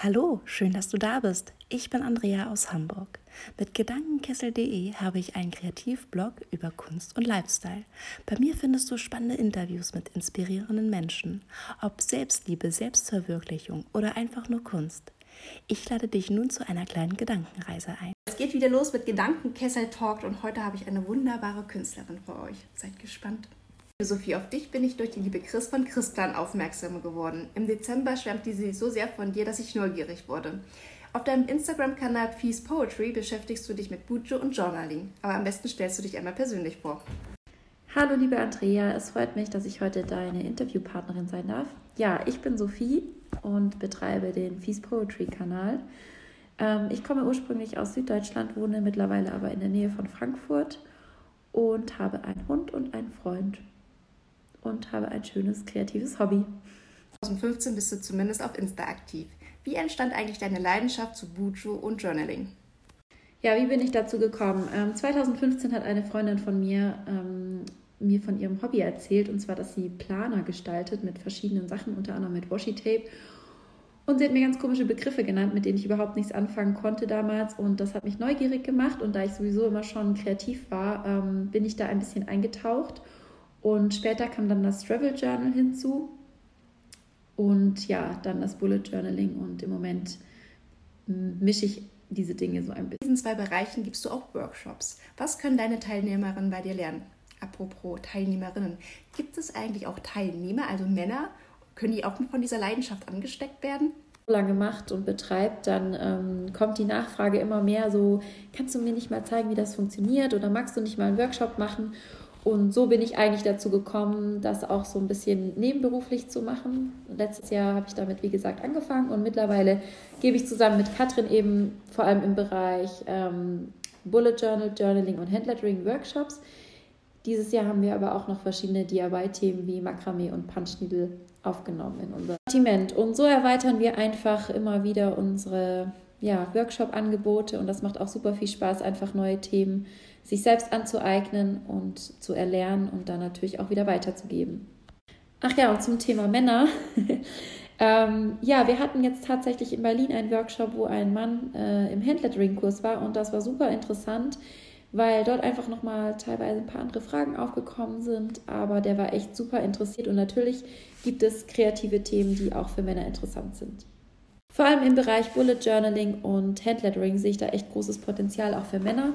Hallo, schön, dass du da bist. Ich bin Andrea aus Hamburg. Mit Gedankenkessel.de habe ich einen Kreativblog über Kunst und Lifestyle. Bei mir findest du spannende Interviews mit inspirierenden Menschen, ob Selbstliebe, Selbstverwirklichung oder einfach nur Kunst. Ich lade dich nun zu einer kleinen Gedankenreise ein. Es geht wieder los mit Gedankenkessel Talk und heute habe ich eine wunderbare Künstlerin für euch. Seid gespannt. Sophie, auf dich bin ich durch die liebe Chris von Christplan aufmerksam geworden. Im Dezember schwärmte sie so sehr von dir, dass ich neugierig wurde. Auf deinem Instagram-Kanal Peace Poetry beschäftigst du dich mit Bujo und Journaling. Aber am besten stellst du dich einmal persönlich vor. Hallo liebe Andrea, es freut mich, dass ich heute deine Interviewpartnerin sein darf. Ja, ich bin Sophie und betreibe den Peace Poetry Kanal. Ähm, ich komme ursprünglich aus Süddeutschland, wohne mittlerweile aber in der Nähe von Frankfurt und habe einen Hund und einen Freund und habe ein schönes kreatives Hobby. 2015 bist du zumindest auf Insta aktiv. Wie entstand eigentlich deine Leidenschaft zu Buju und Journaling? Ja, wie bin ich dazu gekommen? Ähm, 2015 hat eine Freundin von mir ähm, mir von ihrem Hobby erzählt, und zwar, dass sie Planer gestaltet mit verschiedenen Sachen, unter anderem mit Washi-Tape. Und sie hat mir ganz komische Begriffe genannt, mit denen ich überhaupt nichts anfangen konnte damals. Und das hat mich neugierig gemacht. Und da ich sowieso immer schon kreativ war, ähm, bin ich da ein bisschen eingetaucht und später kam dann das Travel Journal hinzu und ja, dann das Bullet Journaling und im Moment hm, mische ich diese Dinge so ein bisschen. In diesen zwei Bereichen gibst du auch Workshops. Was können deine Teilnehmerinnen bei dir lernen? Apropos Teilnehmerinnen, gibt es eigentlich auch Teilnehmer, also Männer? Können die auch von dieser Leidenschaft angesteckt werden? lange macht und betreibt, dann ähm, kommt die Nachfrage immer mehr so, kannst du mir nicht mal zeigen, wie das funktioniert oder magst du nicht mal einen Workshop machen? Und so bin ich eigentlich dazu gekommen, das auch so ein bisschen nebenberuflich zu machen. Letztes Jahr habe ich damit, wie gesagt, angefangen und mittlerweile gebe ich zusammen mit Katrin eben vor allem im Bereich ähm, Bullet Journal, Journaling und Handlettering Workshops. Dieses Jahr haben wir aber auch noch verschiedene DIY-Themen wie Makramee und Punchneedle aufgenommen in unser Sortiment. Und so erweitern wir einfach immer wieder unsere ja, Workshop-Angebote und das macht auch super viel Spaß, einfach neue Themen sich selbst anzueignen und zu erlernen und dann natürlich auch wieder weiterzugeben. Ach ja, und zum Thema Männer. ähm, ja, wir hatten jetzt tatsächlich in Berlin einen Workshop, wo ein Mann äh, im Handlettering-Kurs war und das war super interessant, weil dort einfach nochmal teilweise ein paar andere Fragen aufgekommen sind, aber der war echt super interessiert und natürlich gibt es kreative Themen, die auch für Männer interessant sind. Vor allem im Bereich Bullet Journaling und Handlettering sehe ich da echt großes Potenzial auch für Männer.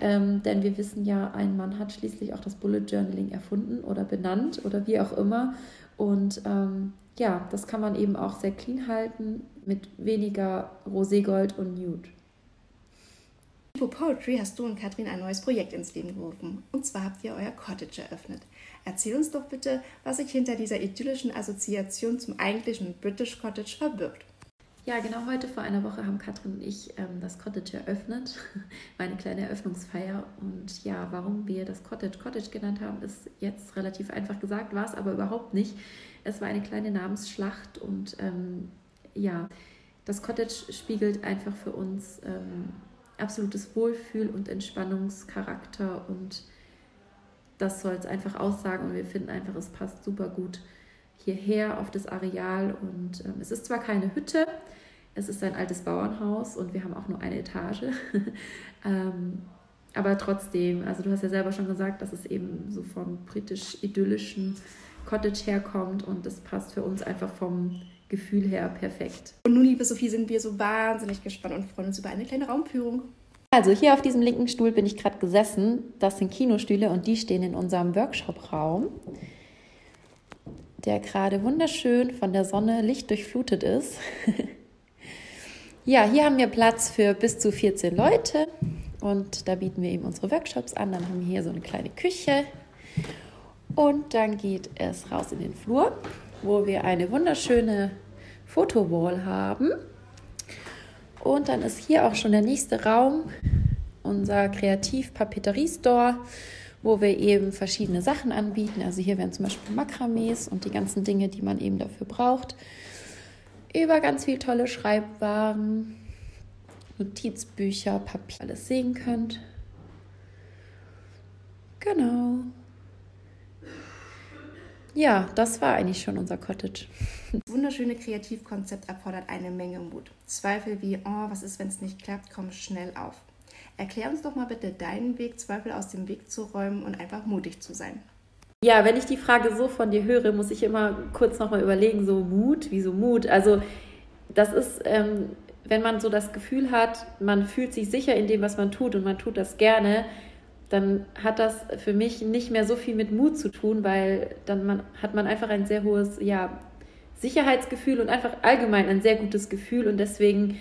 Ähm, denn wir wissen ja, ein Mann hat schließlich auch das Bullet Journaling erfunden oder benannt oder wie auch immer. Und ähm, ja, das kann man eben auch sehr clean halten mit weniger Roségold und Nude. Für Poetry hast du und Katrin ein neues Projekt ins Leben gerufen. Und zwar habt ihr euer Cottage eröffnet. Erzähl uns doch bitte, was sich hinter dieser idyllischen Assoziation zum eigentlichen British Cottage verbirgt. Ja, genau heute vor einer Woche haben Katrin und ich ähm, das Cottage eröffnet, meine kleine Eröffnungsfeier. Und ja, warum wir das Cottage Cottage genannt haben, ist jetzt relativ einfach gesagt, war es aber überhaupt nicht. Es war eine kleine Namensschlacht und ähm, ja, das Cottage spiegelt einfach für uns ähm, absolutes Wohlfühl und Entspannungscharakter und das soll es einfach aussagen und wir finden einfach, es passt super gut hierher auf das Areal und ähm, es ist zwar keine Hütte, es ist ein altes Bauernhaus und wir haben auch nur eine Etage. ähm, aber trotzdem, also du hast ja selber schon gesagt, dass es eben so vom britisch-idyllischen Cottage herkommt und das passt für uns einfach vom Gefühl her perfekt. Und nun, liebe Sophie, sind wir so wahnsinnig gespannt und freuen uns über eine kleine Raumführung. Also hier auf diesem linken Stuhl bin ich gerade gesessen. Das sind Kinostühle und die stehen in unserem Workshop-Raum, der gerade wunderschön von der Sonne lichtdurchflutet ist. Ja, hier haben wir Platz für bis zu 14 Leute und da bieten wir eben unsere Workshops an. Dann haben wir hier so eine kleine Küche und dann geht es raus in den Flur, wo wir eine wunderschöne Fotowall haben. Und dann ist hier auch schon der nächste Raum, unser Kreativ-Papeterie-Store, wo wir eben verschiedene Sachen anbieten. Also hier wären zum Beispiel Makramees und die ganzen Dinge, die man eben dafür braucht über ganz viele tolle Schreibwaren, Notizbücher, Papier, alles sehen könnt. Genau. Ja, das war eigentlich schon unser Cottage. Das wunderschöne Kreativkonzept erfordert eine Menge Mut. Zweifel wie, oh, was ist, wenn es nicht klappt, kommen schnell auf. Erklär uns doch mal bitte deinen Weg, Zweifel aus dem Weg zu räumen und einfach mutig zu sein. Ja, wenn ich die Frage so von dir höre, muss ich immer kurz nochmal überlegen, so Mut, wieso Mut? Also das ist, ähm, wenn man so das Gefühl hat, man fühlt sich sicher in dem, was man tut und man tut das gerne, dann hat das für mich nicht mehr so viel mit Mut zu tun, weil dann man, hat man einfach ein sehr hohes ja, Sicherheitsgefühl und einfach allgemein ein sehr gutes Gefühl und deswegen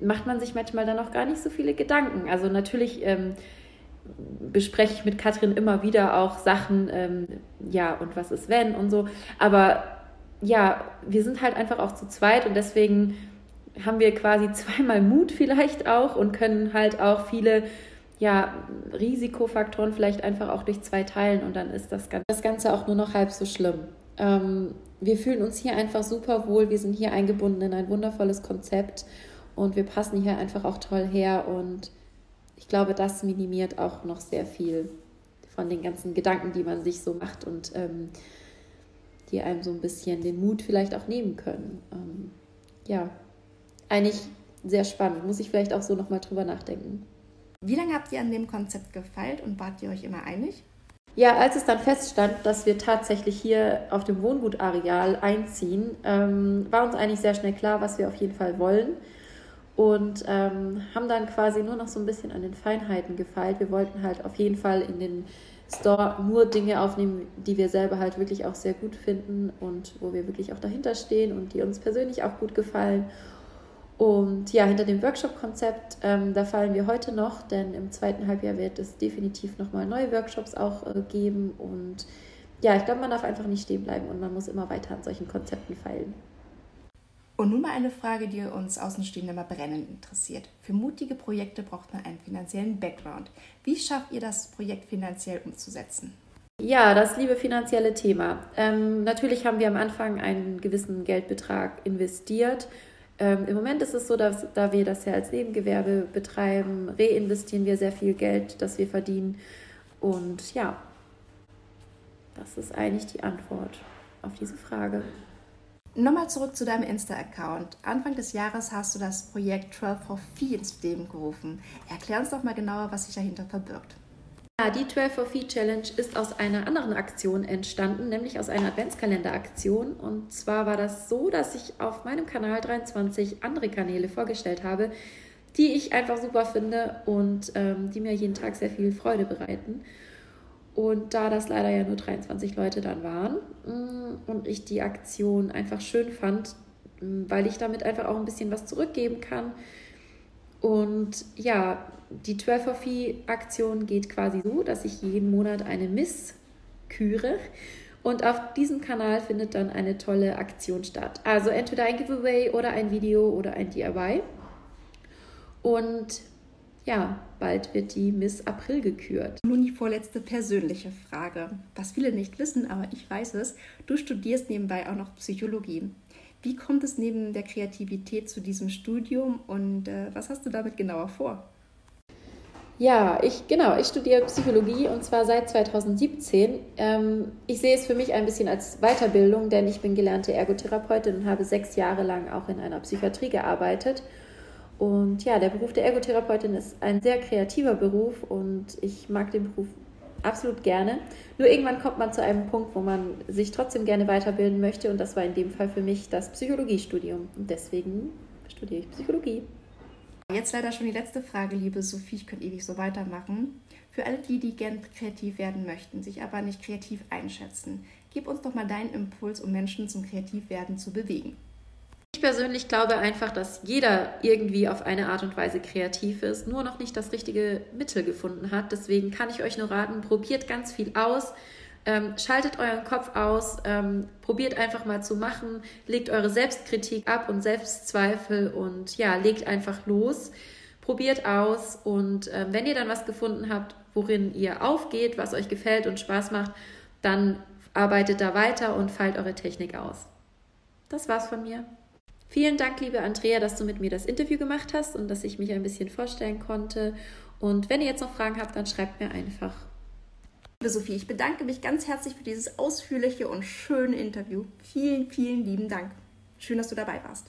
macht man sich manchmal dann auch gar nicht so viele Gedanken. Also natürlich ähm, bespreche ich mit Katrin immer wieder auch Sachen, ähm, ja, und was ist wenn und so. Aber ja, wir sind halt einfach auch zu zweit und deswegen haben wir quasi zweimal Mut vielleicht auch und können halt auch viele ja, Risikofaktoren vielleicht einfach auch durch zwei teilen und dann ist das Ganze, das Ganze auch nur noch halb so schlimm. Ähm, wir fühlen uns hier einfach super wohl, wir sind hier eingebunden in ein wundervolles Konzept und wir passen hier einfach auch toll her und ich glaube, das minimiert auch noch sehr viel von den ganzen Gedanken, die man sich so macht und ähm, die einem so ein bisschen den Mut vielleicht auch nehmen können. Ähm, ja, eigentlich sehr spannend. Muss ich vielleicht auch so nochmal drüber nachdenken. Wie lange habt ihr an dem Konzept gefeilt und wart ihr euch immer einig? Ja, als es dann feststand, dass wir tatsächlich hier auf dem Wohngutareal einziehen, ähm, war uns eigentlich sehr schnell klar, was wir auf jeden Fall wollen und ähm, haben dann quasi nur noch so ein bisschen an den Feinheiten gefeilt. Wir wollten halt auf jeden Fall in den Store nur Dinge aufnehmen, die wir selber halt wirklich auch sehr gut finden und wo wir wirklich auch dahinter stehen und die uns persönlich auch gut gefallen. Und ja, hinter dem Workshop-Konzept, ähm, da fallen wir heute noch, denn im zweiten Halbjahr wird es definitiv nochmal neue Workshops auch äh, geben. Und ja, ich glaube, man darf einfach nicht stehen bleiben und man muss immer weiter an solchen Konzepten feilen. Und nun mal eine Frage, die uns Außenstehende immer brennend interessiert. Für mutige Projekte braucht man einen finanziellen Background. Wie schafft ihr das Projekt finanziell umzusetzen? Ja, das liebe finanzielle Thema. Ähm, natürlich haben wir am Anfang einen gewissen Geldbetrag investiert. Ähm, Im Moment ist es so, dass da wir das ja als Nebengewerbe betreiben, reinvestieren wir sehr viel Geld, das wir verdienen. Und ja, das ist eigentlich die Antwort auf diese Frage. Nochmal zurück zu deinem Insta-Account. Anfang des Jahres hast du das Projekt 12 for Fee ins Leben gerufen. Erklär uns doch mal genauer, was sich dahinter verbirgt. Ja, die 12 for Fee Challenge ist aus einer anderen Aktion entstanden, nämlich aus einer Adventskalender-Aktion. Und zwar war das so, dass ich auf meinem Kanal 23 andere Kanäle vorgestellt habe, die ich einfach super finde und ähm, die mir jeden Tag sehr viel Freude bereiten. Und da das leider ja nur 23 Leute dann waren mm, und ich die Aktion einfach schön fand, mm, weil ich damit einfach auch ein bisschen was zurückgeben kann. Und ja, die 12 for Fee Aktion geht quasi so, dass ich jeden Monat eine Miss küre. Und auf diesem Kanal findet dann eine tolle Aktion statt. Also entweder ein Giveaway oder ein Video oder ein DIY. Und ja, bald wird die Miss April gekürt. Nun die vorletzte persönliche Frage. Was viele nicht wissen, aber ich weiß es, du studierst nebenbei auch noch Psychologie. Wie kommt es neben der Kreativität zu diesem Studium und äh, was hast du damit genauer vor? Ja, ich genau, ich studiere Psychologie und zwar seit 2017. Ähm, ich sehe es für mich ein bisschen als Weiterbildung, denn ich bin gelernte Ergotherapeutin und habe sechs Jahre lang auch in einer Psychiatrie gearbeitet und ja, der Beruf der Ergotherapeutin ist ein sehr kreativer Beruf und ich mag den Beruf absolut gerne. Nur irgendwann kommt man zu einem Punkt, wo man sich trotzdem gerne weiterbilden möchte und das war in dem Fall für mich das Psychologiestudium und deswegen studiere ich Psychologie. Jetzt leider schon die letzte Frage, liebe Sophie, ich könnte ewig so weitermachen. Für alle die, die gern kreativ werden möchten, sich aber nicht kreativ einschätzen, gib uns doch mal deinen Impuls, um Menschen zum Kreativwerden zu bewegen. Ich persönlich glaube einfach, dass jeder irgendwie auf eine Art und Weise kreativ ist, nur noch nicht das richtige Mittel gefunden hat. Deswegen kann ich euch nur raten, probiert ganz viel aus. Ähm, schaltet euren Kopf aus, ähm, probiert einfach mal zu machen, legt eure Selbstkritik ab und Selbstzweifel und ja, legt einfach los, probiert aus und äh, wenn ihr dann was gefunden habt, worin ihr aufgeht, was euch gefällt und Spaß macht, dann arbeitet da weiter und feilt eure Technik aus. Das war's von mir. Vielen Dank, liebe Andrea, dass du mit mir das Interview gemacht hast und dass ich mich ein bisschen vorstellen konnte. Und wenn ihr jetzt noch Fragen habt, dann schreibt mir einfach. Liebe Sophie, ich bedanke mich ganz herzlich für dieses ausführliche und schöne Interview. Vielen, vielen lieben Dank. Schön, dass du dabei warst.